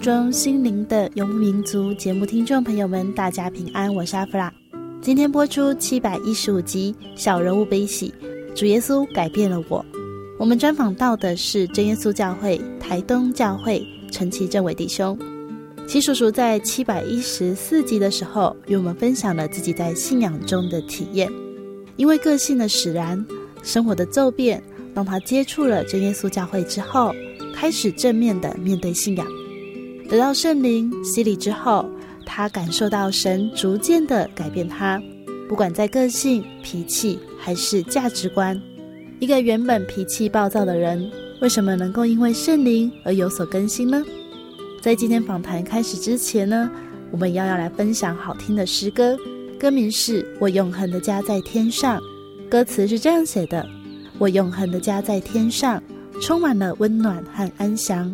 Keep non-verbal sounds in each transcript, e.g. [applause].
中，心灵的游牧民族节目听众朋友们，大家平安，我是阿弗拉。今天播出七百一十五集《小人物悲喜》，主耶稣改变了我。我们专访到的是真耶稣教会台东教会陈其正伟弟兄。齐叔叔在七百一十四集的时候，与我们分享了自己在信仰中的体验。因为个性的使然，生活的骤变，让他接触了真耶稣教会之后，开始正面的面对信仰。得到圣灵洗礼之后，他感受到神逐渐的改变他，不管在个性、脾气还是价值观。一个原本脾气暴躁的人，为什么能够因为圣灵而有所更新呢？在今天访谈开始之前呢，我们要要来分享好听的诗歌，歌名是《我永恒的家在天上》，歌词是这样写的：我永恒的家在天上，充满了温暖和安详。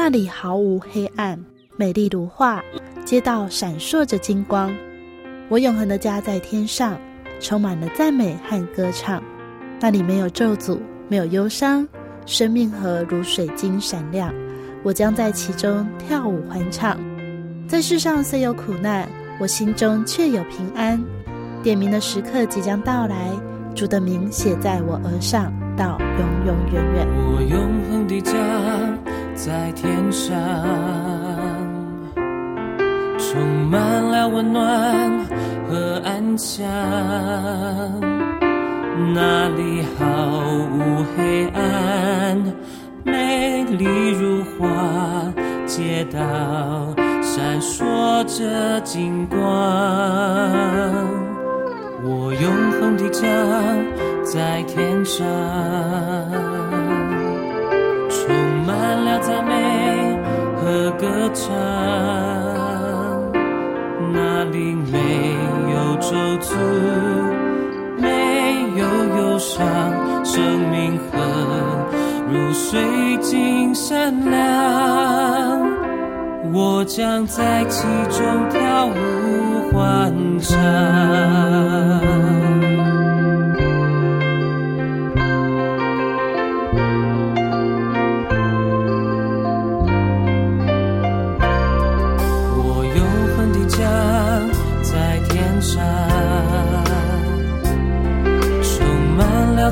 那里毫无黑暗，美丽如画，街道闪烁着金光。我永恒的家在天上，充满了赞美和歌唱。那里没有咒诅，没有忧伤，生命河如水晶闪亮。我将在其中跳舞欢唱。在世上虽有苦难，我心中却有平安。点名的时刻即将到来，主的名写在我额上，到永永远远。我永恒的家。在天上，充满了温暖和安详。那里毫无黑暗，美丽如画，街道闪烁着金光。我永恒的家在天上。赞美和歌唱，那里没有咒诅，没有忧伤，生命河如水晶闪亮，我将在其中跳舞欢唱。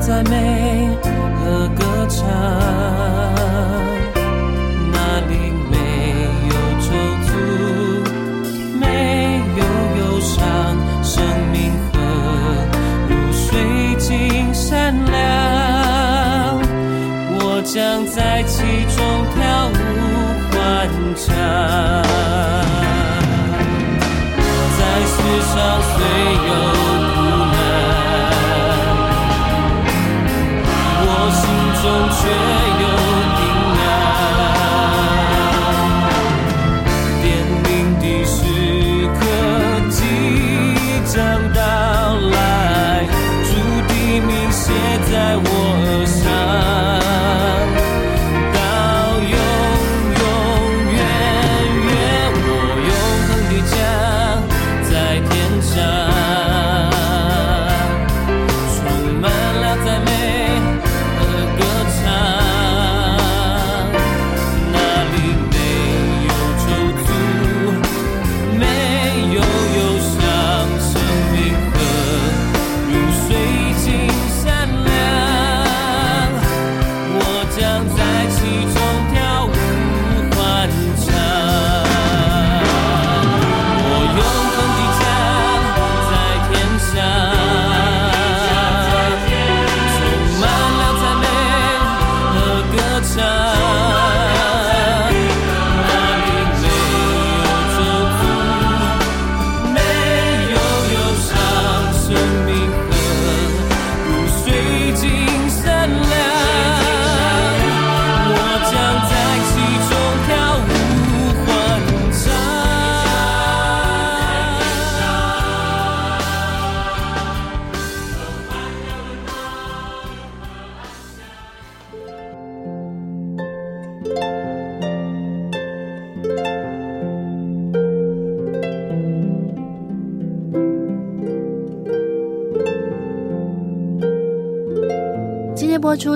赞美和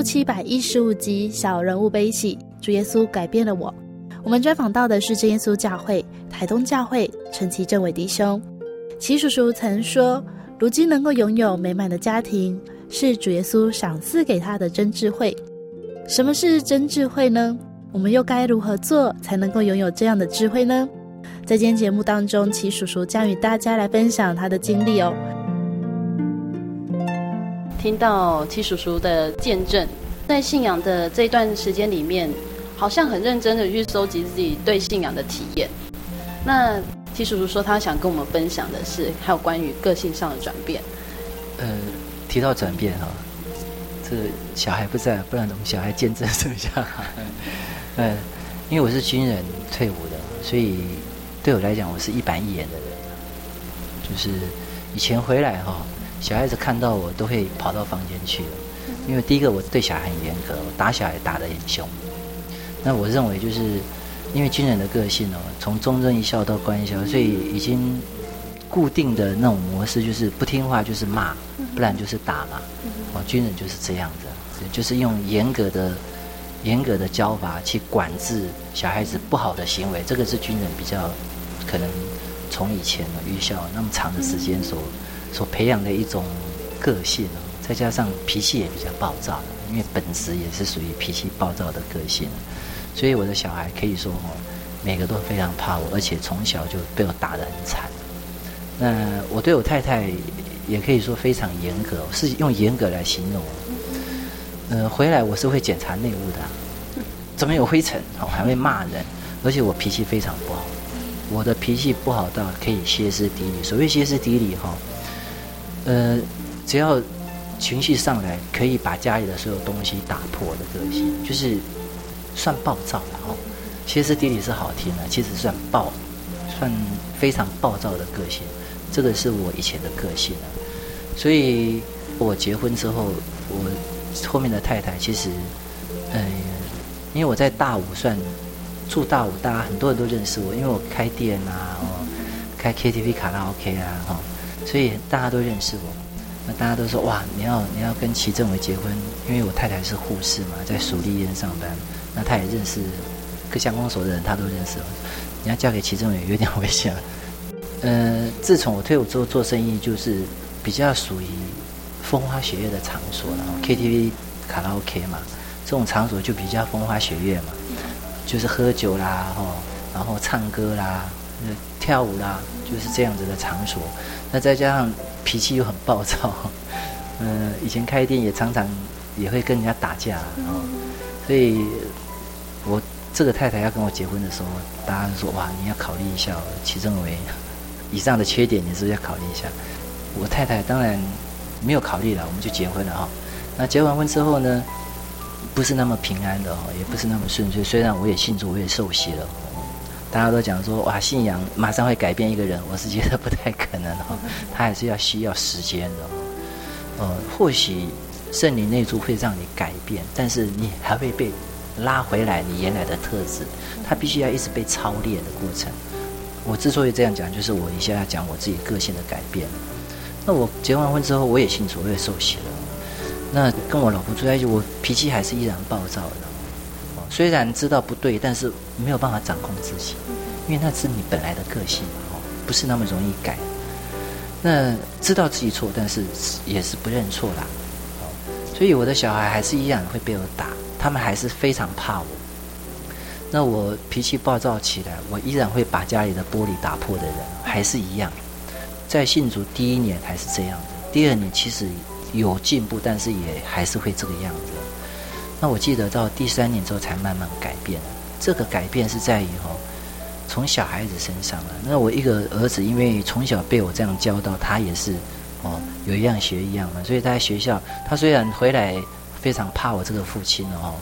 七百一十五集《小人物悲喜》，主耶稣改变了我。我们专访到的是真耶稣教会台东教会陈其正伟弟兄。齐叔叔曾说，如今能够拥有美满的家庭，是主耶稣赏赐给他的真智慧。什么是真智慧呢？我们又该如何做才能够拥有这样的智慧呢？在今天节目当中，齐叔叔将与大家来分享他的经历哦。听到七叔叔的见证，在信仰的这段时间里面，好像很认真的去收集自己对信仰的体验。那七叔叔说，他想跟我们分享的是，还有关于个性上的转变。呃，提到转变哈，这小孩不在，不然我们小孩见证一下。[laughs] 呃，因为我是军人退伍的，所以对我来讲，我是一板一眼的人。就是以前回来哈。小孩子看到我都会跑到房间去了，因为第一个我对小孩很严格，我打小孩打得很凶。那我认为就是，因为军人的个性哦，从忠贞一校到官校，所以已经固定的那种模式就是不听话就是骂，不然就是打嘛。哦，军人就是这样子，就是用严格的、严格的教法去管制小孩子不好的行为。这个是军人比较可能从以前的预校那么长的时间所。所培养的一种个性，再加上脾气也比较暴躁，因为本质也是属于脾气暴躁的个性，所以我的小孩可以说哦，每个都非常怕我，而且从小就被我打得很惨。那我对我太太也可以说非常严格，是用严格来形容。呃，回来我是会检查内务的，怎么有灰尘，哦，还会骂人，而且我脾气非常不好，我的脾气不好到可以歇斯底里。所谓歇斯底里，哈。呃，只要情绪上来，可以把家里的所有东西打破的个性，就是算暴躁了哦。歇斯底里是好听的，其实算暴，算非常暴躁的个性。这个是我以前的个性啊。所以我结婚之后，我后面的太太其实，呃，因为我在大武算住大武，大家很多人都认识我，因为我开店啊，哦，开 KTV 卡拉 OK 啊，哈。所以大家都认识我，那大家都说哇，你要你要跟齐正伟结婚，因为我太太是护士嘛，在属立医院上班，那他也认识各相关所的人，他都认识。你要嫁给齐正伟有点危险。[laughs] 呃，自从我退伍之后做生意，就是比较属于风花雪月的场所，了 KTV、卡拉 OK 嘛，这种场所就比较风花雪月嘛，就是喝酒啦，吼，然后唱歌啦。跳舞啦，就是这样子的场所。那再加上脾气又很暴躁，嗯、呃，以前开店也常常也会跟人家打架，哦，所以我这个太太要跟我结婚的时候，大家说哇，你要考虑一下，齐正为以上的缺点，你是不是要考虑一下？我太太当然没有考虑了，我们就结婚了哈。那结完婚之后呢，不是那么平安的哈，也不是那么顺遂。虽然我也信主，我也受洗了。大家都讲说哇，信仰马上会改变一个人，我是觉得不太可能哦，[laughs] 他还是要需要时间的哦。呃，或许圣灵内住会让你改变，但是你还会被拉回来你原来的特质，他必须要一直被操练的过程。我之所以这样讲，就是我一下要讲我自己个性的改变。那我结完婚之后，我也信主，我也受洗了。那跟我老婆住在一起，我脾气还是依然暴躁的。虽然知道不对，但是没有办法掌控自己，因为那是你本来的个性哦，不是那么容易改。那知道自己错，但是也是不认错啦。所以我的小孩还是一样会被我打，他们还是非常怕我。那我脾气暴躁起来，我依然会把家里的玻璃打破的人，还是一样。在信主第一年还是这样的，第二年其实有进步，但是也还是会这个样子。那我记得到第三年之后才慢慢改变，这个改变是在于哦，从小孩子身上了。那我一个儿子，因为从小被我这样教导，他也是哦，有一样学一样嘛。所以他在学校，他虽然回来非常怕我这个父亲哦，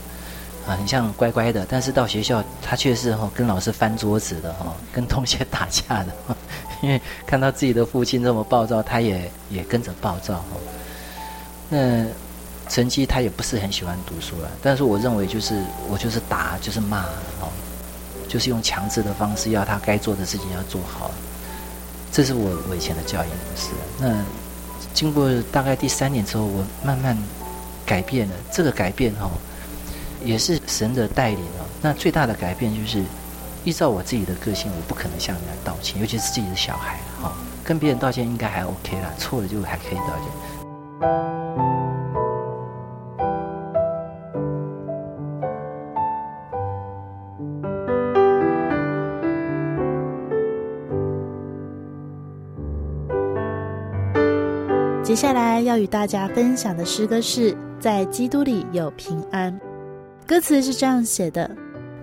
啊，很像乖乖的，但是到学校他却是哦跟老师翻桌子的哦，跟同学打架的，[laughs] 因为看到自己的父亲这么暴躁，他也也跟着暴躁哦。那。成绩他也不是很喜欢读书了，但是我认为就是我就是打就是骂哦，就是用强制的方式要他该做的事情要做好，这是我我以前的教育模式。那经过大概第三年之后，我慢慢改变了。这个改变哈，也是神的带领哦。那最大的改变就是，依照我自己的个性，我不可能向人家道歉，尤其是自己的小孩哈，跟别人道歉应该还 OK 啦，错了就还可以道歉。接下来要与大家分享的诗歌是在基督里有平安。歌词是这样写的：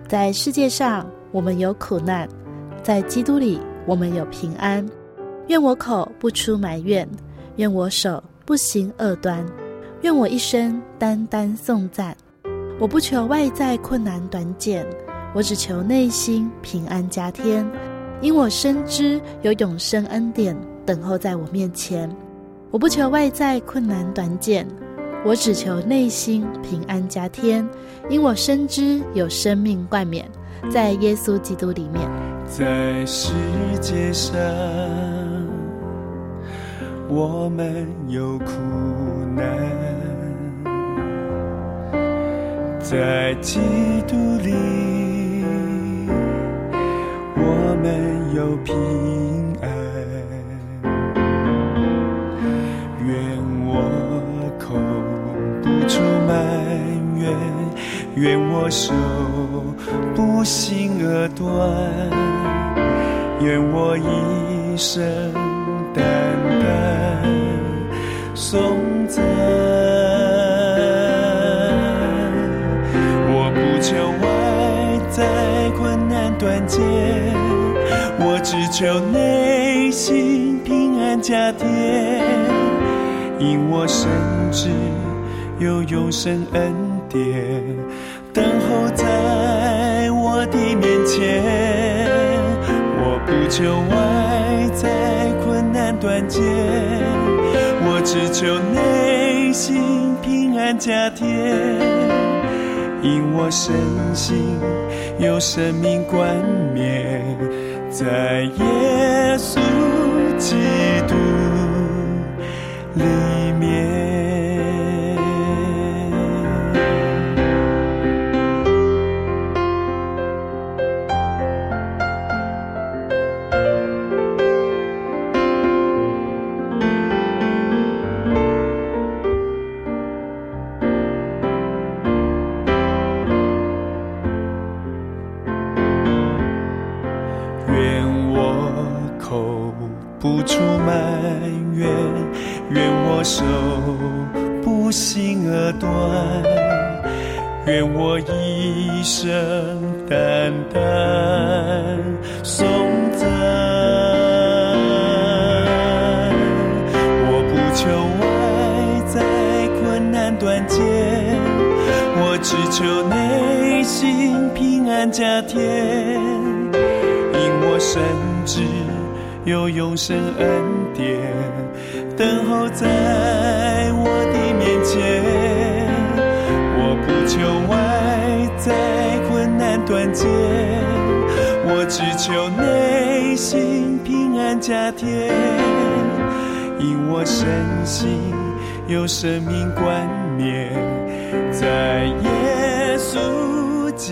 在世界上我们有苦难，在基督里我们有平安。愿我口不出埋怨，愿我手不行恶端，愿我一生单单颂赞。我不求外在困难短减，我只求内心平安加添。因我深知有永生恩典等候在我面前。我不求外在困难短减，我只求内心平安加添，因我深知有生命冠冕在耶稣基督里面。在世界上，我们有苦难；在基督里，我们有平安。愿我手不心而断，愿我一生单单颂赞。我不求外在困难断绝，我只求内心平安加添，因我深知有永生恩典。前，我不求外在困难断绝，我只求内心平安加添，因我深信有生命冠冕在耶稣基督里。不出埋怨愿我手不心而断愿我一生淡淡送赠我不求外在困难断见我只求内心平安家田因我深知有永生恩典等候在我的面前，我不求外在困难断绝，我只求内心平安加添，因我深信有生命冠冕在耶稣基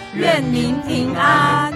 愿您平安。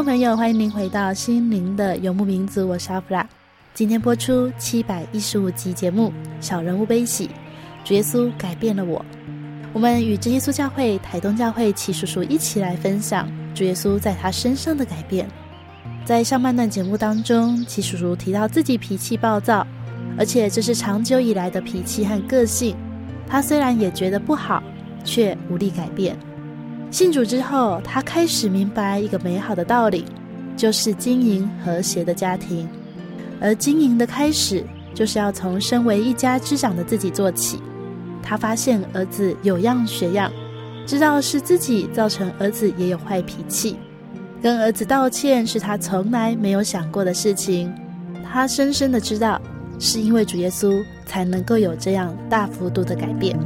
众朋友，欢迎您回到心灵的游牧民族，我是阿弗拉。今天播出七百一十五集节目《小人物悲喜》，主耶稣改变了我。我们与真耶稣教会台东教会齐叔叔一起来分享主耶稣在他身上的改变。在上半段节目当中，齐叔叔提到自己脾气暴躁，而且这是长久以来的脾气和个性。他虽然也觉得不好，却无力改变。信主之后，他开始明白一个美好的道理，就是经营和谐的家庭。而经营的开始，就是要从身为一家之长的自己做起。他发现儿子有样学样，知道是自己造成儿子也有坏脾气，跟儿子道歉是他从来没有想过的事情。他深深的知道，是因为主耶稣才能够有这样大幅度的改变。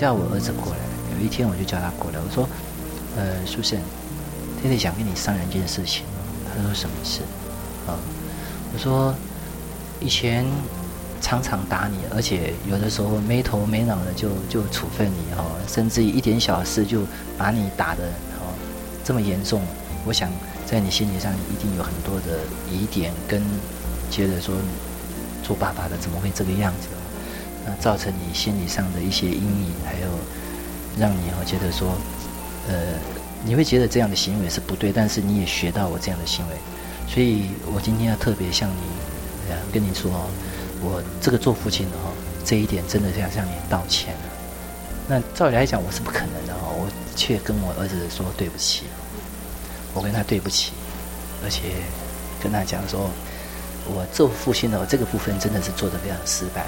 叫我儿子过来。有一天，我就叫他过来。我说：“呃，苏生，爹爹想跟你商量一件事情。”他说：“什么事？”啊，我说：“以前常常打你，而且有的时候没头没脑的就就处分你哈，甚至一点小事就把你打的哦这么严重。我想在你心理上一定有很多的疑点，跟觉得说做爸爸的怎么会这个样子。”那造成你心理上的一些阴影，还有让你哦觉得说，呃，你会觉得这样的行为是不对，但是你也学到我这样的行为，所以我今天要特别向你，跟你说，我这个做父亲的哈，这一点真的是要向你道歉了。那照理来讲，我是不可能的哈，我却跟我儿子说对不起，我跟他对不起，而且跟他讲说，我做父亲的这个部分真的是做得非常失败。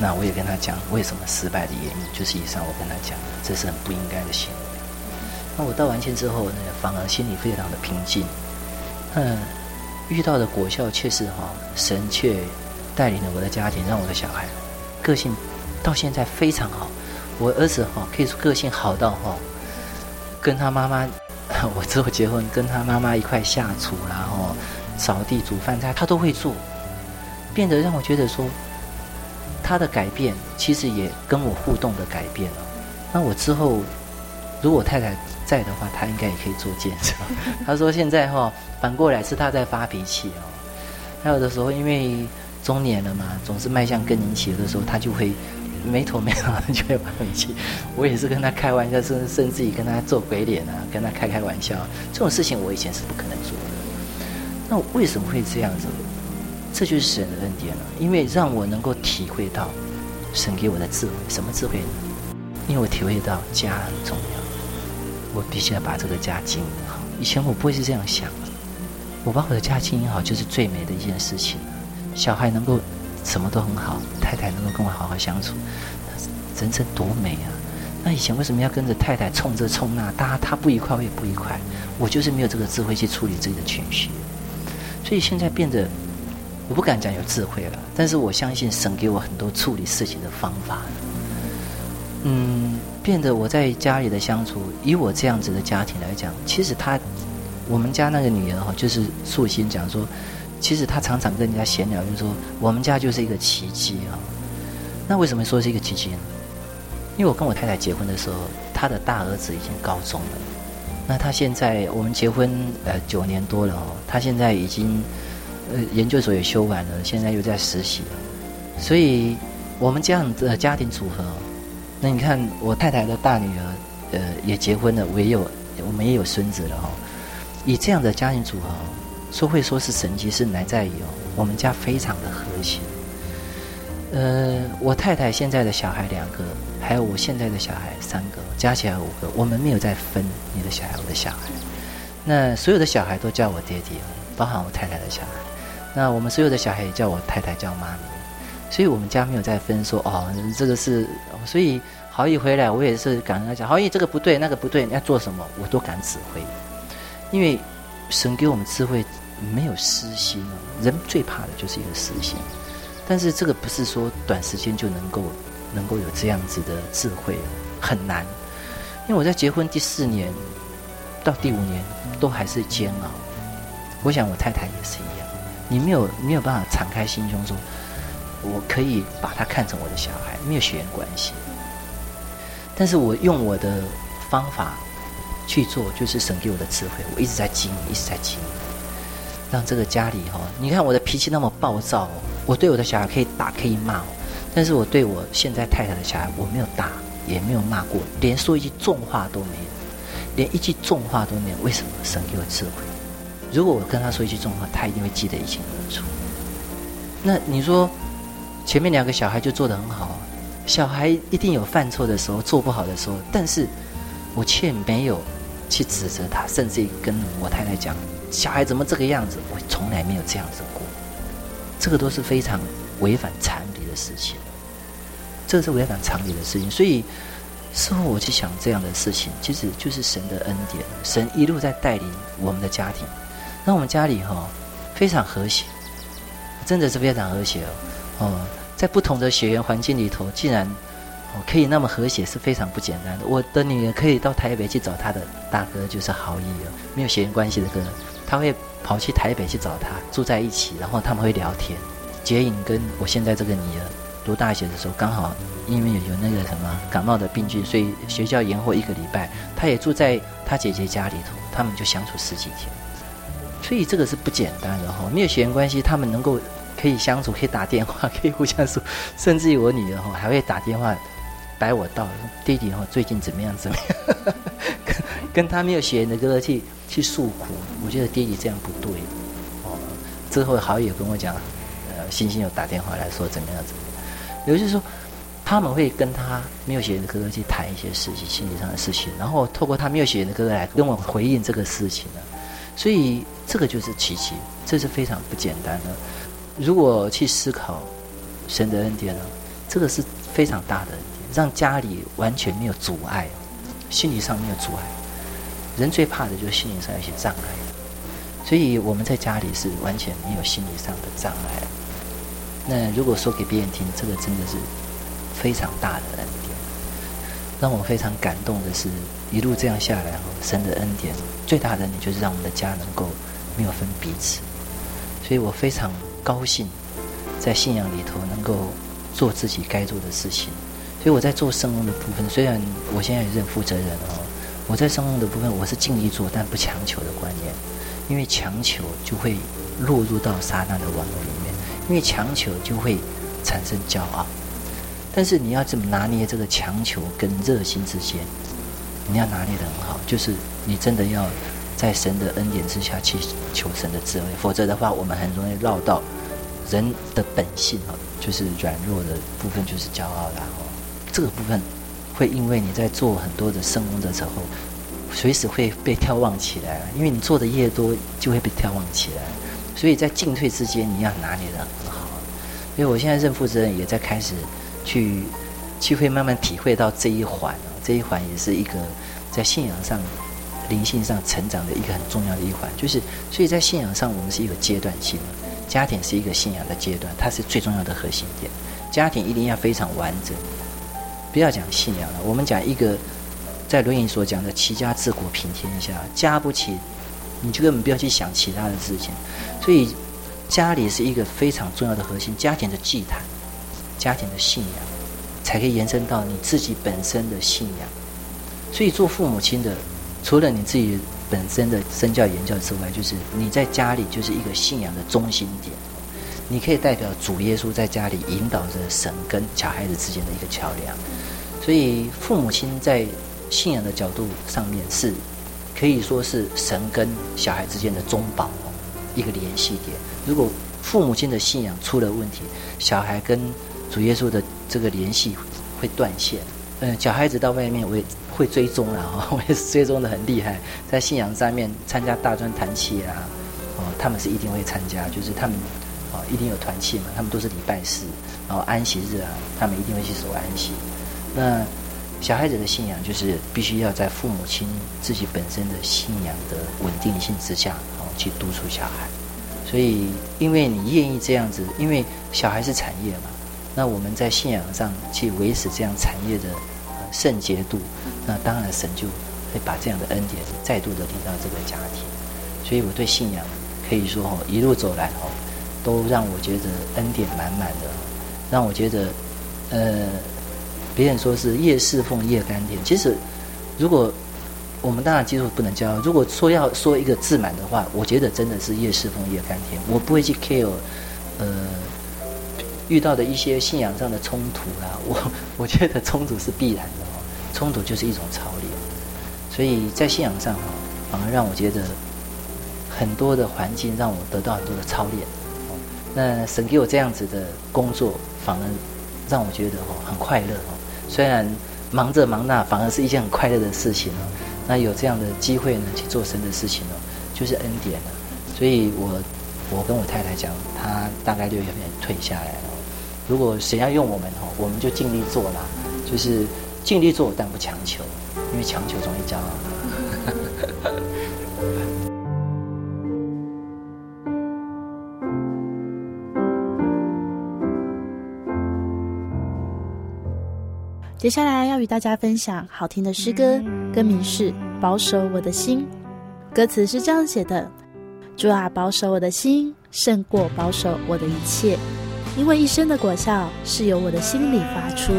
那我也跟他讲为什么失败的原因，就是以上我跟他讲，这是很不应该的行为。那我道完歉之后呢，反而心里非常的平静。嗯，遇到的果效却是哈，神却带领了我的家庭，让我的小孩个性到现在非常好。我儿子哈可以说个性好到哈，跟他妈妈，我之后结婚跟他妈妈一块下厨，然后扫地煮饭菜他都会做，变得让我觉得说他的改变其实也跟我互动的改变了。那我之后如果太太在的话，他应该也可以做见证。[laughs] 他说现在哈反过来是他在发脾气哦，还有的时候因为中年了嘛，总是迈向更年期的时候，他就会。没头没脑的就会发脾气，我也是跟他开玩笑，甚甚至于跟他做鬼脸啊，跟他开开玩笑。这种事情我以前是不可能做的。那为什么会这样子？这就是神的恩典了，因为让我能够体会到神给我的智慧。什么智慧呢？因为我体会到家很重要，我必须要把这个家经营好。以前我不会是这样想的，我把我的家经营好就是最美的一件事情。小孩能够。什么都很好，太太能够跟我好好相处，人生多美啊！那以前为什么要跟着太太冲这冲那？大家他不愉快，我也不愉快。我就是没有这个智慧去处理自己的情绪，所以现在变得，我不敢讲有智慧了，但是我相信神给我很多处理事情的方法。嗯，变得我在家里的相处，以我这样子的家庭来讲，其实他，我们家那个女儿哈，就是素心讲说。其实他常常跟人家闲聊，就说我们家就是一个奇迹啊。那为什么说是一个奇迹呢？因为我跟我太太结婚的时候，他的大儿子已经高中了。那他现在我们结婚呃九年多了哦，他现在已经呃研究所也修完了，现在又在实习了。所以我们这样的家庭组合，那你看我太太的大女儿呃也结婚了，我也有我们也有孙子了哈。以这样的家庭组合。说会说是神奇，是难在于哦，我们家非常的和谐。呃，我太太现在的小孩两个，还有我现在的小孩三个，加起来五个。我们没有再分你的小孩，我的小孩。那所有的小孩都叫我爹爹，包含我太太的小孩。那我们所有的小孩也叫我太太叫妈咪。所以我们家没有再分说哦，这个是。所以豪毅回来，我也是敢跟他讲，豪毅这个不对，那个不对，你要做什么，我都敢指挥，因为。神给我们智慧，没有私心。人最怕的就是一个私心，但是这个不是说短时间就能够能够有这样子的智慧，很难。因为我在结婚第四年到第五年都还是煎熬。我想我太太也是一样，你没有没有办法敞开心胸说，我可以把他看成我的小孩，没有血缘关系。但是我用我的方法。去做就是神给我的智慧，我一直在经营，一直在经营，让这个家里哈，你看我的脾气那么暴躁，我对我的小孩可以打可以骂，但是我对我现在太太的小孩，我没有打也没有骂过，连说一句重话都没有，连一句重话都没有。为什么？神给我智慧。如果我跟他说一句重话，他一定会记得一清二楚。那你说前面两个小孩就做得很好，小孩一定有犯错的时候，做不好的时候，但是我却没有。去指责他，甚至于跟我太太讲：“小孩怎么这个样子？”我从来没有这样子过，这个都是非常违反常理的事情。这是违反常理的事情，所以事后我去想这样的事情，其实就是神的恩典，神一路在带领我们的家庭，那我们家里哈非常和谐，真的是非常和谐哦。哦，在不同的血缘环境里头，竟然。可以那么和谐是非常不简单的。我的女儿可以到台北去找她的大哥，就是豪毅哦，没有血缘关系的哥，他会跑去台北去找他，住在一起，然后他们会聊天。杰颖跟我现在这个女儿读大学的时候，刚好因为有有那个什么感冒的病菌，所以学校延后一个礼拜，她也住在她姐姐家里头，他们就相处十几天。所以这个是不简单的哈，没有血缘关系，他们能够可以相处，可以打电话，[laughs] 可以互相说，甚至于我女儿哈还会打电话。摆我道，弟弟哈最近怎么样？怎么样？[laughs] 跟跟他没有血缘的哥哥去去诉苦，我觉得弟弟这样不对。哦，之后好友跟我讲，呃，星星有打电话来说怎么样怎么样。也就是说，他们会跟他没有血缘的哥哥去谈一些事情，心理上的事情，然后透过他没有血缘的哥哥来跟我回应这个事情呢。所以这个就是奇迹，这是非常不简单的。如果去思考神的恩典呢，这个是非常大的恩典。让家里完全没有阻碍，心理上没有阻碍。人最怕的就是心理上有些障碍，所以我们在家里是完全没有心理上的障碍。那如果说给别人听，这个真的是非常大的恩典。让我非常感动的是，一路这样下来，神的恩典最大的恩典就是让我们的家能够没有分彼此。所以我非常高兴，在信仰里头能够做自己该做的事情。所以我在做圣工的部分，虽然我现在也是负责人哦，我在圣工的部分我是尽力做，但不强求的观念，因为强求就会落入到撒旦的网络里面，因为强求就会产生骄傲。但是你要怎么拿捏这个强求跟热心之间？你要拿捏得很好，就是你真的要在神的恩典之下去求神的智慧，否则的话，我们很容易绕到人的本性哦，就是软弱的部分，就是骄傲，然后。这个部分会因为你在做很多的圣工的时候，随时会被眺望起来，因为你做的越多，就会被眺望起来。所以在进退之间，你要拿捏得很好。所以我现在任负责人也在开始去，去会慢慢体会到这一环，这一环也是一个在信仰上、灵性上成长的一个很重要的一环。就是所以在信仰上，我们是一个阶段性的，家庭是一个信仰的阶段，它是最重要的核心点。家庭一定要非常完整。不要讲信仰了，我们讲一个在《论语》所讲的“齐家治国平天下”，家不齐，你就根本不要去想其他的事情。所以家里是一个非常重要的核心，家庭的祭坛、家庭的信仰，才可以延伸到你自己本身的信仰。所以做父母亲的，除了你自己本身的身教言教之外，就是你在家里就是一个信仰的中心点。你可以代表主耶稣在家里引导着神跟小孩子之间的一个桥梁，所以父母亲在信仰的角度上面是可以说是神跟小孩之间的中保，一个联系点。如果父母亲的信仰出了问题，小孩跟主耶稣的这个联系会断线。嗯，小孩子到外面我也会追踪了哈，[laughs] 会追踪的很厉害，在信仰上面参加大专团契啊，哦，他们是一定会参加，就是他们。啊，一定有团契嘛，他们都是礼拜四，然后安息日啊，他们一定会去守安息。那小孩子的信仰就是必须要在父母亲自己本身的信仰的稳定性之下，然后去督促小孩。所以，因为你愿意这样子，因为小孩是产业嘛，那我们在信仰上去维持这样产业的圣洁度，那当然神就会把这样的恩典再度的领到这个家庭。所以我对信仰可以说哦，一路走来哦。都让我觉得恩典满满的，让我觉得，呃，别人说是越侍奉越甘甜。其实，如果我们当然基督不能教，如果说要说一个自满的话，我觉得真的是越侍奉越甘甜。我不会去 care，呃，遇到的一些信仰上的冲突啦，[laughs] 我我觉得冲突是必然的哦，冲突就是一种操练。所以在信仰上哈，反而让我觉得很多的环境让我得到很多的操练。那神给我这样子的工作，反而让我觉得哦很快乐哦。虽然忙着忙那，反而是一件很快乐的事情哦。那有这样的机会呢，去做神的事情哦，就是恩典了。所以我我跟我太太讲，她大概六月份退下来了。如果谁要用我们哦，我们就尽力做啦，就是尽力做，但不强求，因为强求容易骄傲。[laughs] 接下来要与大家分享好听的诗歌，歌名是《保守我的心》。歌词是这样写的：主啊，保守我的心，胜过保守我的一切，因为一生的果效是由我的心里发出。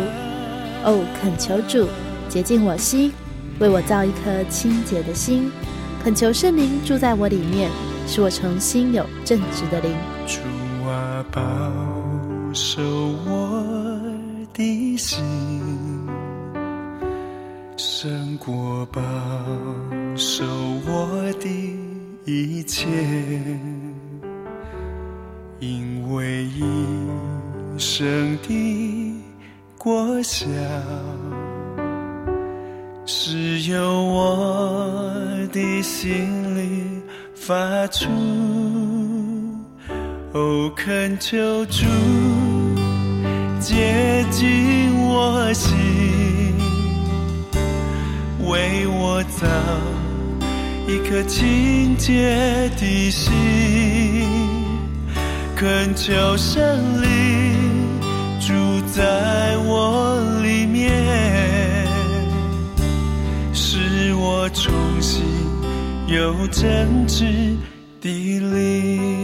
哦，恳求主洁净我心，为我造一颗清洁的心。恳求圣灵住在我里面，使我重新有正直的灵。主啊，保守我的心。胜过保守我的一切，因为一生的果效是由我的心里发出。哦，恳求主接近我心。为我造一颗清洁的心，恳求圣灵在我里面，使我重新有真挚的灵。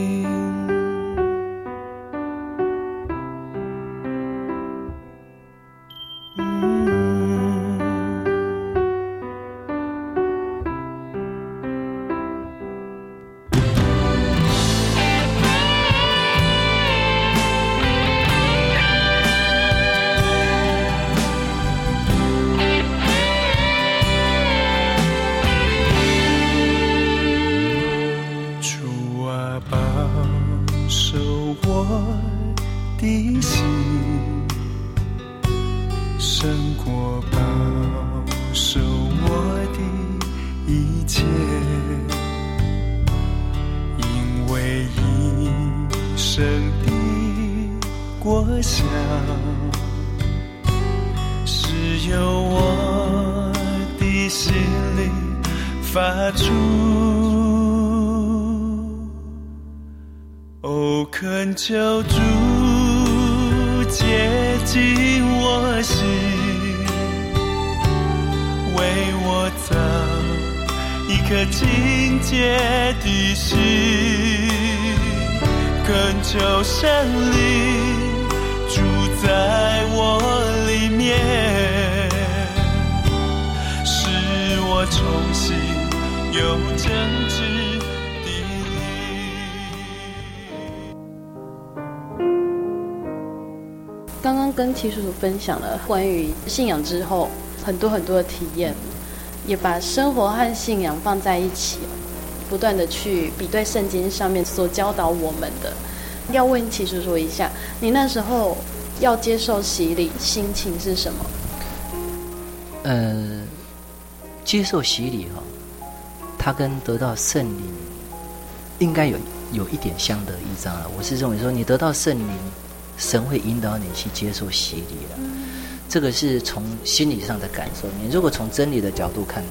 胜过保守我的一切因为一生的过想是由我的心里发出哦恳求主见进我心，为我造一颗清洁的心，恳求神灵住在我里面，使我重新有真。刚刚跟齐叔叔分享了关于信仰之后很多很多的体验，也把生活和信仰放在一起，不断的去比对圣经上面所教导我们的。要问齐叔叔一下，你那时候要接受洗礼，心情是什么？呃，接受洗礼哈，它跟得到圣灵应该有有一点相得益彰了。我是认为说，你得到圣灵。神会引导你去接受洗礼了，这个是从心理上的感受。你如果从真理的角度看，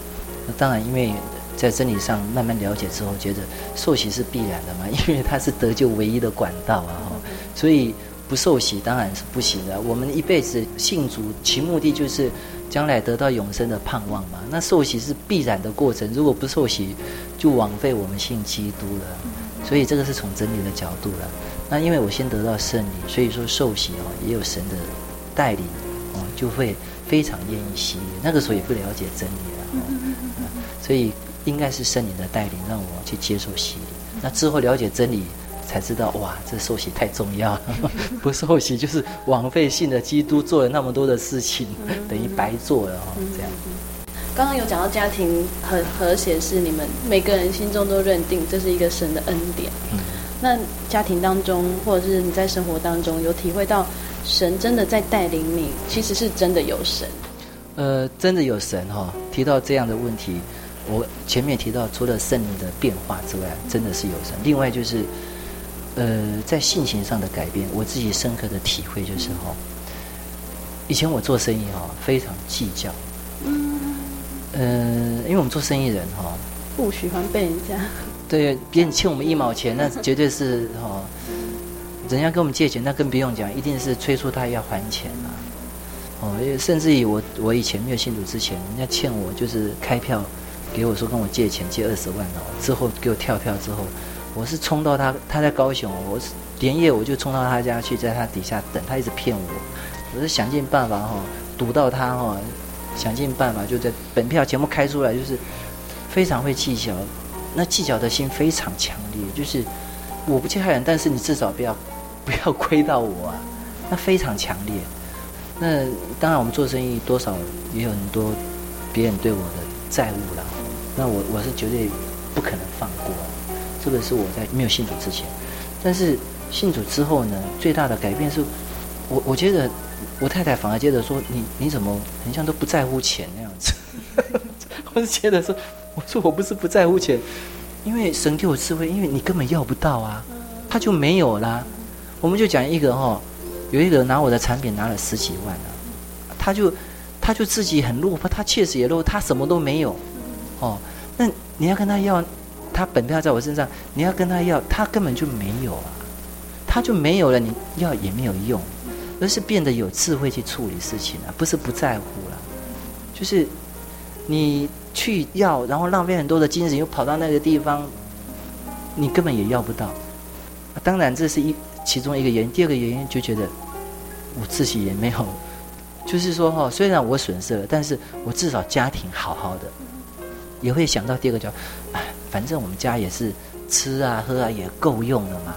那当然，因为在真理上慢慢了解之后，觉得受洗是必然的嘛，[laughs] 因为它是得救唯一的管道啊。所以不受洗当然是不行的。我们一辈子信主，其目的就是将来得到永生的盼望嘛。那受洗是必然的过程，如果不受洗，就枉费我们信基督了。所以这个是从真理的角度了。那因为我先得到圣灵，所以说受洗哦，也有神的带领哦，就会非常愿意洗礼。那个时候也不了解真理了哦，所以应该是圣灵的带领让我去接受洗礼。那之后了解真理，才知道哇，这受洗太重要了，[laughs] 不受洗就是枉费信的基督做了那么多的事情，等于白做了哦。这样。刚刚有讲到家庭很和谐，是你们每个人心中都认定这是一个神的恩典。嗯那家庭当中，或者是你在生活当中，有体会到神真的在带领你，其实是真的有神。呃，真的有神哈、哦。提到这样的问题，我前面提到，除了圣灵的变化之外，真的是有神。另外就是，呃，在性情上的改变，我自己深刻的体会就是哈、哦，以前我做生意哈、哦，非常计较。嗯。呃，因为我们做生意人哈、哦，不喜欢被人家。对，别人欠我们一毛钱，那 [laughs] 绝对是哦。人家跟我们借钱，那更不用讲，一定是催促他要还钱啊。哦，甚至于我，我以前没有信主之前，人家欠我就是开票给我说跟我借钱，借二十万哦。之后给我跳票之后，我是冲到他，他在高雄，我是连夜我就冲到他家去，在他底下等，他一直骗我，我是想尽办法哈，堵到他哈，想尽办法就在本票全部开出来，就是非常会计较。那计较的心非常强烈，就是我不去害人，但是你至少不要不要亏到我啊！那非常强烈。那当然，我们做生意多少也有很多别人对我的债务啦。那我我是绝对不可能放过。这个是我在没有信主之前，但是信主之后呢，最大的改变是我我觉得我太太反而接着说，你你怎么很像都不在乎钱那样子？[laughs] 我是觉得说。[laughs] 我说我不是不在乎钱，因为神给我智慧，因为你根本要不到啊，他就没有啦。我们就讲一个哈、哦，有一个拿我的产品拿了十几万啊，他就他就自己很落魄，他确实也落，他什么都没有，哦，那你要跟他要，他本票在我身上，你要跟他要，他根本就没有啊，他就没有了，你要也没有用，而是变得有智慧去处理事情啊，不是不在乎了，就是你。去要，然后浪费很多的精神，又跑到那个地方，你根本也要不到。当然，这是一其中一个原因。第二个原因就觉得我自己也没有，就是说哈，虽然我损失了，但是我至少家庭好好的，也会想到第二个角，哎，反正我们家也是吃啊喝啊也够用了嘛，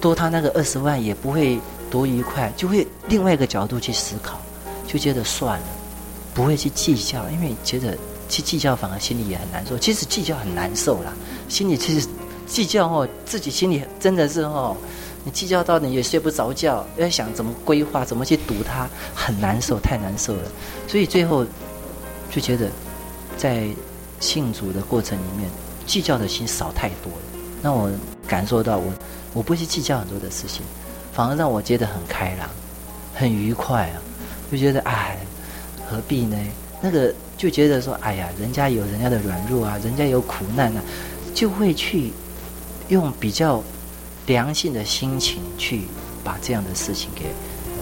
多他那个二十万也不会多愉快，就会另外一个角度去思考，就觉得算了，不会去计较，因为觉得。去计较反而心里也很难受，其实计较很难受啦。心里其实计较哦，自己心里真的是哦，你计较到你也睡不着觉，要想怎么规划，怎么去堵它，很难受，太难受了。所以最后就觉得，在信主的过程里面，计较的心少太多了。让我感受到我，我不去计较很多的事情，反而让我觉得很开朗，很愉快啊，就觉得哎，何必呢？那个。就觉得说，哎呀，人家有人家的软弱啊，人家有苦难啊，就会去用比较良性的心情去把这样的事情给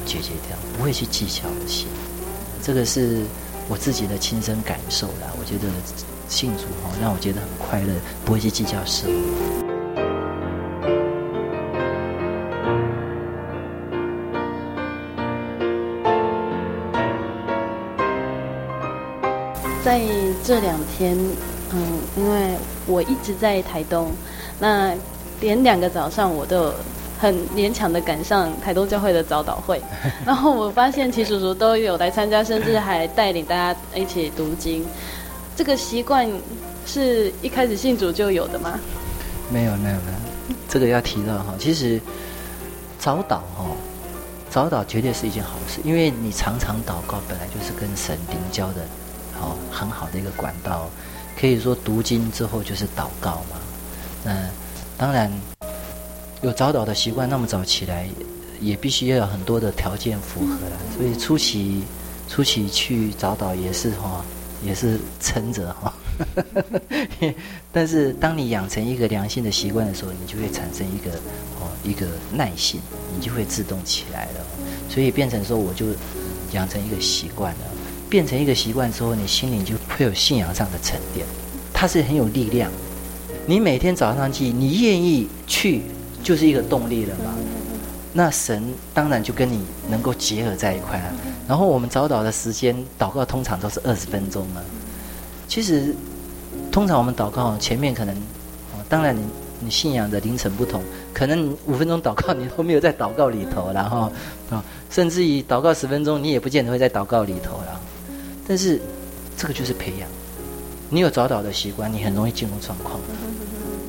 解决掉，不会去计较的心。这个是我自己的亲身感受啦。我觉得信主哈，让我觉得很快乐，不会去计较事物。这两天，嗯，因为我一直在台东，那连两个早上我都有很勉强的赶上台东教会的早祷会，[laughs] 然后我发现齐叔叔都有来参加，甚至还带领大家一起读经。这个习惯是一开始信主就有的吗？没有，没有，没有。这个要提到哈，其实早祷哈，早祷绝对是一件好事，因为你常常祷告，本来就是跟神灵交的。好，很好的一个管道，可以说读经之后就是祷告嘛。那当然有早祷的习惯，那么早起来也必须要有很多的条件符合了。所以初期初期去早祷也是哈，也是撑着哈。[laughs] 但是当你养成一个良性的习惯的时候，你就会产生一个哦一个耐性，你就会自动起来了。所以变成说，我就养成一个习惯了。变成一个习惯之后，你心里就会有信仰上的沉淀，它是很有力量。你每天早上去，你愿意去，就是一个动力了嘛。那神当然就跟你能够结合在一块了。然后我们早祷的时间，祷告通常都是二十分钟嘛。其实，通常我们祷告前面可能，当然你你信仰的凌晨不同，可能五分钟祷告你都没有在祷告里头，然后啊，甚至于祷告十分钟，你也不见得会在祷告里头了。但是，这个就是培养。你有早祷的习惯，你很容易进入状况。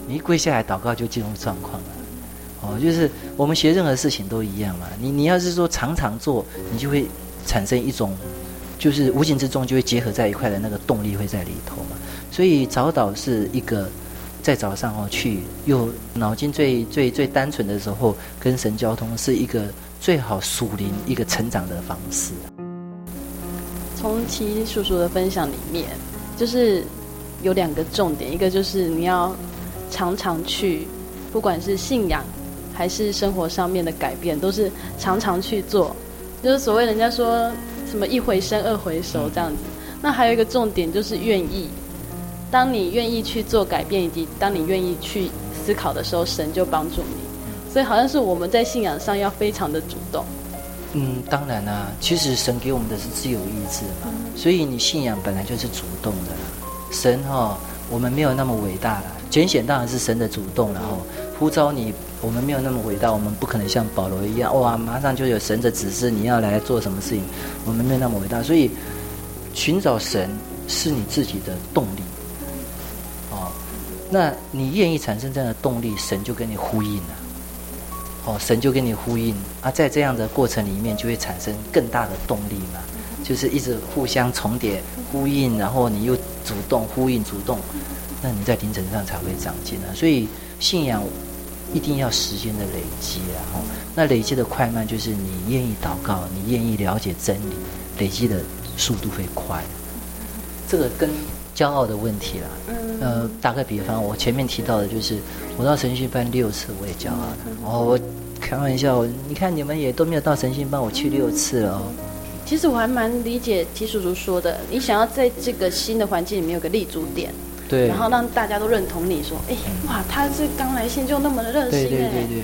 你一跪下来祷告，就进入状况了。哦，就是我们学任何事情都一样嘛。你你要是说常常做，你就会产生一种，就是无形之中就会结合在一块的那个动力会在里头嘛。所以早祷是一个在早上哦去，又脑筋最最最单纯的时候跟神交通，是一个最好属灵一个成长的方式。从齐叔叔的分享里面，就是有两个重点，一个就是你要常常去，不管是信仰还是生活上面的改变，都是常常去做。就是所谓人家说什么一回生二回熟这样子。那还有一个重点就是愿意，当你愿意去做改变，以及当你愿意去思考的时候，神就帮助你。所以好像是我们在信仰上要非常的主动。嗯，当然啦、啊，其实神给我们的是自由意志嘛，所以你信仰本来就是主动的啦。神哈、哦，我们没有那么伟大啦，拣选当然是神的主动，然后呼召你，我们没有那么伟大，我们不可能像保罗一样，哇，马上就有神的指示，你要来做什么事情，我们没有那么伟大，所以寻找神是你自己的动力，哦，那你愿意产生这样的动力，神就跟你呼应了。哦，神就跟你呼应啊，在这样的过程里面，就会产生更大的动力嘛，就是一直互相重叠呼应，然后你又主动呼应主动，那你在灵程上才会长进啊。所以信仰一定要时间的累积啊，哦，那累积的快慢就是你愿意祷告，你愿意了解真理，累积的速度会快。这个跟骄傲的问题啦，呃，打个比方，我前面提到的就是我到神训班六次，我也骄傲的。哦，我开玩笑，你看你们也都没有到神训班，我去六次了哦。其实我还蛮理解提叔叔说的，你想要在这个新的环境里面有个立足点，对，然后让大家都认同你说，哎，哇，他是刚来信就那么的热心，对对对对，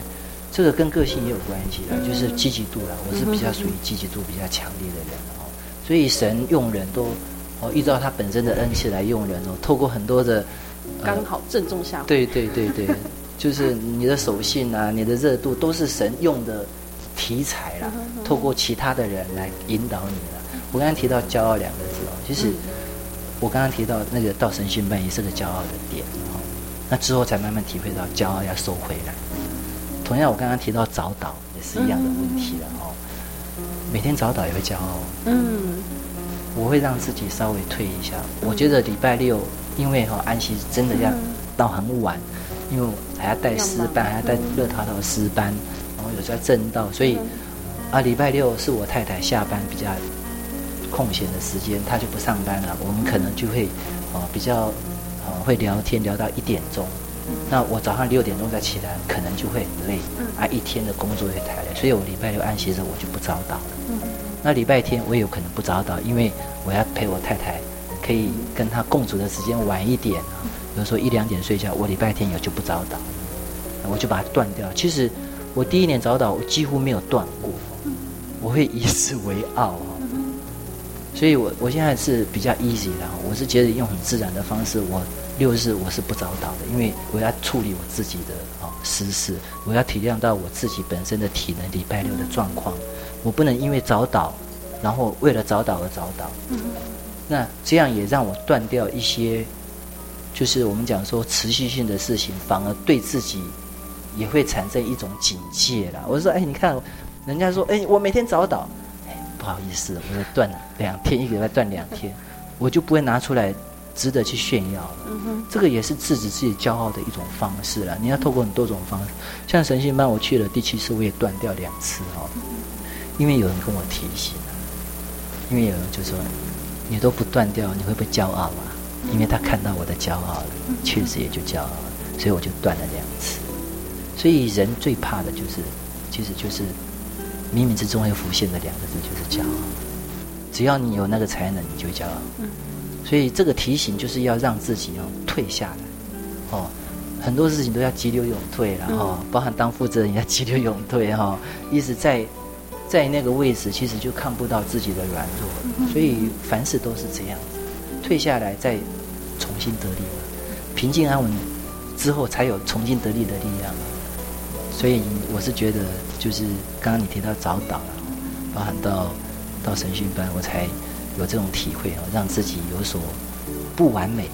这个跟个性也有关系的，就是积极度啦。我是比较属于积极度比较强烈的人哦，所以神用人都哦依照他本身的恩赐来用人哦，透过很多的刚好正中下怀，对对对对，[laughs] 就是你的守信啊，你的热度都是神用的。题材啦，透过其他的人来引导你了。我刚刚提到骄傲两个字哦，其实我刚刚提到那个到神训班也是个骄傲的点哦。那之后才慢慢体会到骄傲要收回来。同样，我刚刚提到早祷也是一样的问题了哦。每天早祷也会骄傲，嗯，我会让自己稍微退一下。我觉得礼拜六，因为哈安息真的要到很晚，因为我还要带诗班，还要带热陶陶的诗班。然后有在正道，所以啊，礼拜六是我太太下班比较空闲的时间，她就不上班了。我们可能就会啊比较啊会聊天聊到一点钟。那我早上六点钟再起来，可能就会很累啊，一天的工作也太累，所以我礼拜六安息日我就不早祷了。那礼拜天我有可能不早祷，因为我要陪我太太，可以跟她共处的时间晚一点。比如说一两点睡觉，我礼拜天也就不早祷，我就把它断掉。其实。我第一年早祷，我几乎没有断过，我会以此为傲啊，所以我我现在是比较 easy 的，我是觉得用很自然的方式，我六日我是不早祷的，因为我要处理我自己的啊私事，我要体谅到我自己本身的体能，礼拜六的状况，我不能因为早祷，然后为了早祷而早祷，那这样也让我断掉一些，就是我们讲说持续性的事情，反而对自己。也会产生一种警戒了。我说：“哎，你看，人家说，哎，我每天早祷，哎，不好意思，我就断两天，一个礼拜断两天，我就不会拿出来值得去炫耀了。嗯，这个也是制止自己骄傲的一种方式了。你要透过很多种方式，像神训班，我去了第七次，我也断掉两次哈，因为有人跟我提醒，因为有人就说，你都不断掉，你会不会骄傲啊？因为他看到我的骄傲了，确实也就骄傲了，所以我就断了两次。”所以人最怕的就是，其实就是冥冥之中会浮现的两个字，就是骄傲。只要你有那个才能，你就骄傲。所以这个提醒就是要让自己要退下来。哦，很多事情都要急流勇退然后，包含当负责人要急流勇退哈。一直在在那个位置，其实就看不到自己的软弱。所以凡事都是这样子，退下来再重新得力，平静安稳之后，才有重新得力的力量。所以我是觉得，就是刚刚你提到早祷了，包含到到神训班，我才有这种体会哦，让自己有所不完美。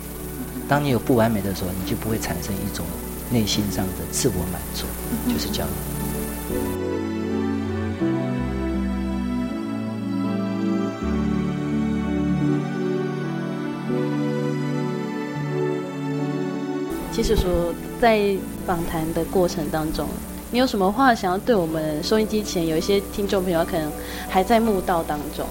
当你有不完美的时候，你就不会产生一种内心上的自我满足，就是这样。其实说，在访谈的过程当中。你有什么话想要对我们收音机前有一些听众朋友，可能还在墓道当中？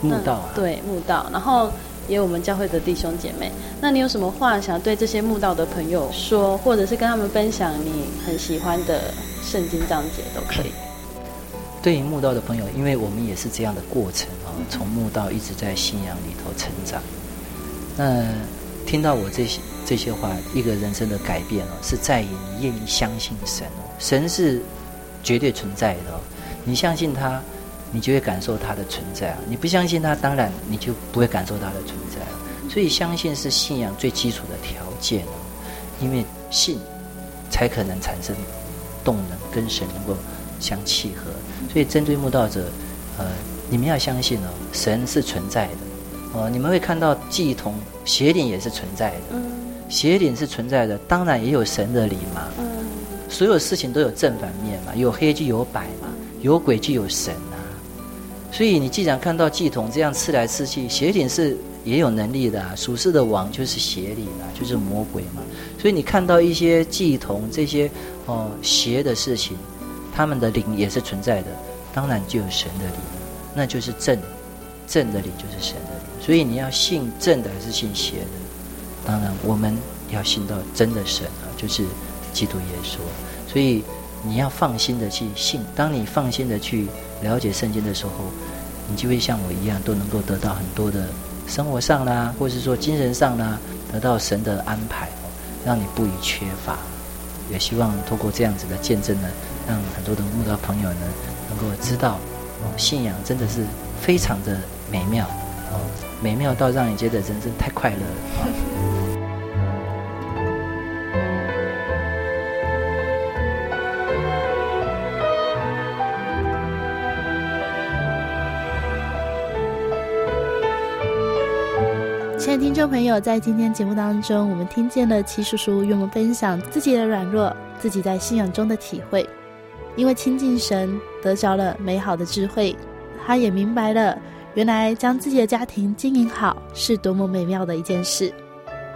墓道啊？对，墓道。然后也有我们教会的弟兄姐妹。那你有什么话想要对这些墓道的朋友说，或者是跟他们分享你很喜欢的圣经章节都可以。[coughs] 对于慕道的朋友，因为我们也是这样的过程啊，从墓道一直在信仰里头成长。那听到我这些这些话，一个人生的改变哦，是在于你愿意相信神哦。神是绝对存在的哦，你相信他，你就会感受他的存在啊。你不相信他，当然你就不会感受他的存在。所以相信是信仰最基础的条件哦，因为信才可能产生动能，跟神能够相契合。所以针对慕道者，呃，你们要相信哦，神是存在的哦。你们会看到祭童邪灵也是存在的，邪灵是存在的，当然也有神的灵嘛。所有事情都有正反面嘛，有黑就有白嘛，有鬼就有神啊。所以你既然看到祭统这样刺来刺去，邪灵是也有能力的啊。属世的王就是邪灵嘛，就是魔鬼嘛。所以你看到一些祭统这些哦邪的事情，他们的灵也是存在的，当然就有神的灵，那就是正正的灵就是神的灵。所以你要信正的还是信邪的？当然我们要信到真的神啊，就是。基督耶稣，所以你要放心的去信。当你放心的去了解圣经的时候，你就会像我一样，都能够得到很多的生活上啦，或是说精神上啦，得到神的安排，让你不予缺乏。也希望通过这样子的见证呢，让很多的慕道朋友呢，能够知道哦，信仰真的是非常的美妙哦，美妙到让你觉得人生太快乐了。听众朋友，在今天节目当中，我们听见了齐叔叔与我们分享自己的软弱，自己在信仰中的体会。因为亲近神，得着了美好的智慧，他也明白了，原来将自己的家庭经营好是多么美妙的一件事。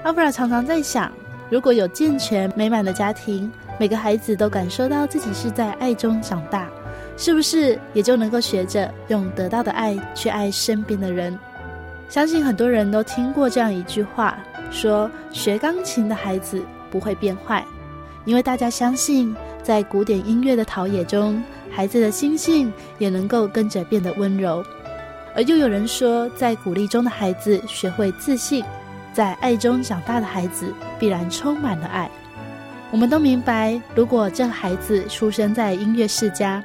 阿弗拉常常在想，如果有健全美满的家庭，每个孩子都感受到自己是在爱中长大，是不是也就能够学着用得到的爱去爱身边的人？相信很多人都听过这样一句话，说学钢琴的孩子不会变坏，因为大家相信，在古典音乐的陶冶中，孩子的心性也能够跟着变得温柔。而又有人说，在鼓励中的孩子学会自信，在爱中长大的孩子必然充满了爱。我们都明白，如果这个孩子出生在音乐世家，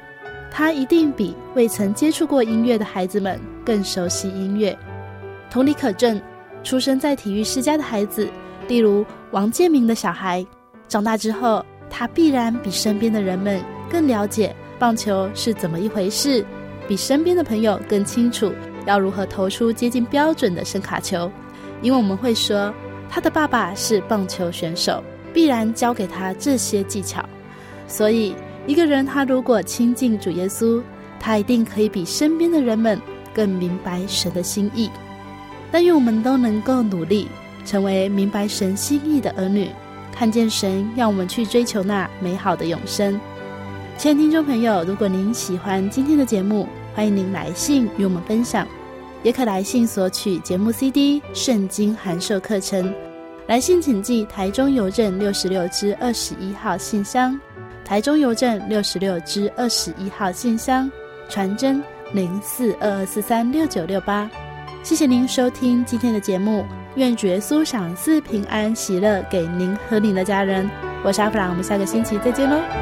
他一定比未曾接触过音乐的孩子们更熟悉音乐。同理可证，出生在体育世家的孩子，例如王建民的小孩，长大之后，他必然比身边的人们更了解棒球是怎么一回事，比身边的朋友更清楚要如何投出接近标准的伸卡球。因为我们会说，他的爸爸是棒球选手，必然教给他这些技巧。所以，一个人他如果亲近主耶稣，他一定可以比身边的人们更明白神的心意。但愿我们都能够努力，成为明白神心意的儿女，看见神让我们去追求那美好的永生。亲爱的听众朋友，如果您喜欢今天的节目，欢迎您来信与我们分享，也可来信索取节目 CD、圣经函授课程。来信请寄台中邮政六十六支二十一号信箱，台中邮政六十六支二十一号信箱，传真零四二二四三六九六八。谢谢您收听今天的节目，愿主耶稣赏赐平安喜乐给您和您的家人。我是阿弗朗，我们下个星期再见喽。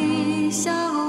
心灵